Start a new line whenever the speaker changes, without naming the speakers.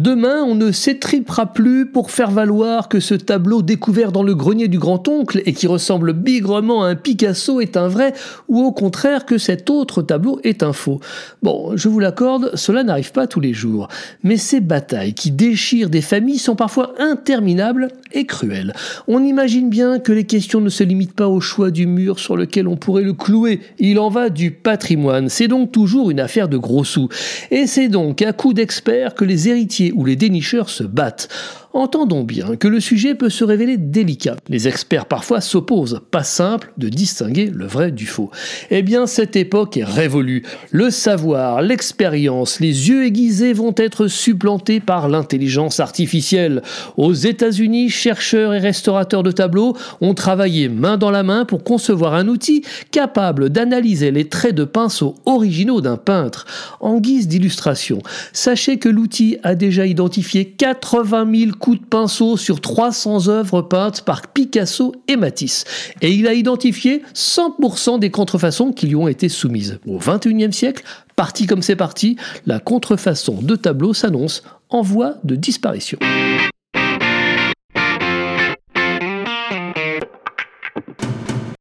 Demain, on ne s'étripera plus pour faire valoir que ce tableau découvert dans le grenier du grand-oncle et qui ressemble bigrement à un Picasso est un vrai, ou au contraire que cet autre tableau est un faux. Bon, je vous l'accorde, cela n'arrive pas tous les jours. Mais ces batailles qui déchirent des familles sont parfois interminables et cruelles. On imagine bien que les questions ne se limitent pas au choix du mur sur lequel on pourrait le clouer. Il en va du patrimoine. C'est donc toujours une affaire de gros sous. Et c'est donc à coup d'experts que les héritiers où les dénicheurs se battent. Entendons bien que le sujet peut se révéler délicat. Les experts parfois s'opposent, pas simple de distinguer le vrai du faux. Eh bien, cette époque est révolue. Le savoir, l'expérience, les yeux aiguisés vont être supplantés par l'intelligence artificielle. Aux États-Unis, chercheurs et restaurateurs de tableaux ont travaillé main dans la main pour concevoir un outil capable d'analyser les traits de pinceau originaux d'un peintre. En guise d'illustration, sachez que l'outil a déjà identifié 80 000 coups de pinceau sur 300 œuvres peintes par Picasso et Matisse. Et il a identifié 100% des contrefaçons qui lui ont été soumises. Au XXIe siècle, parti comme c'est parti, la contrefaçon de tableaux s'annonce en voie de disparition.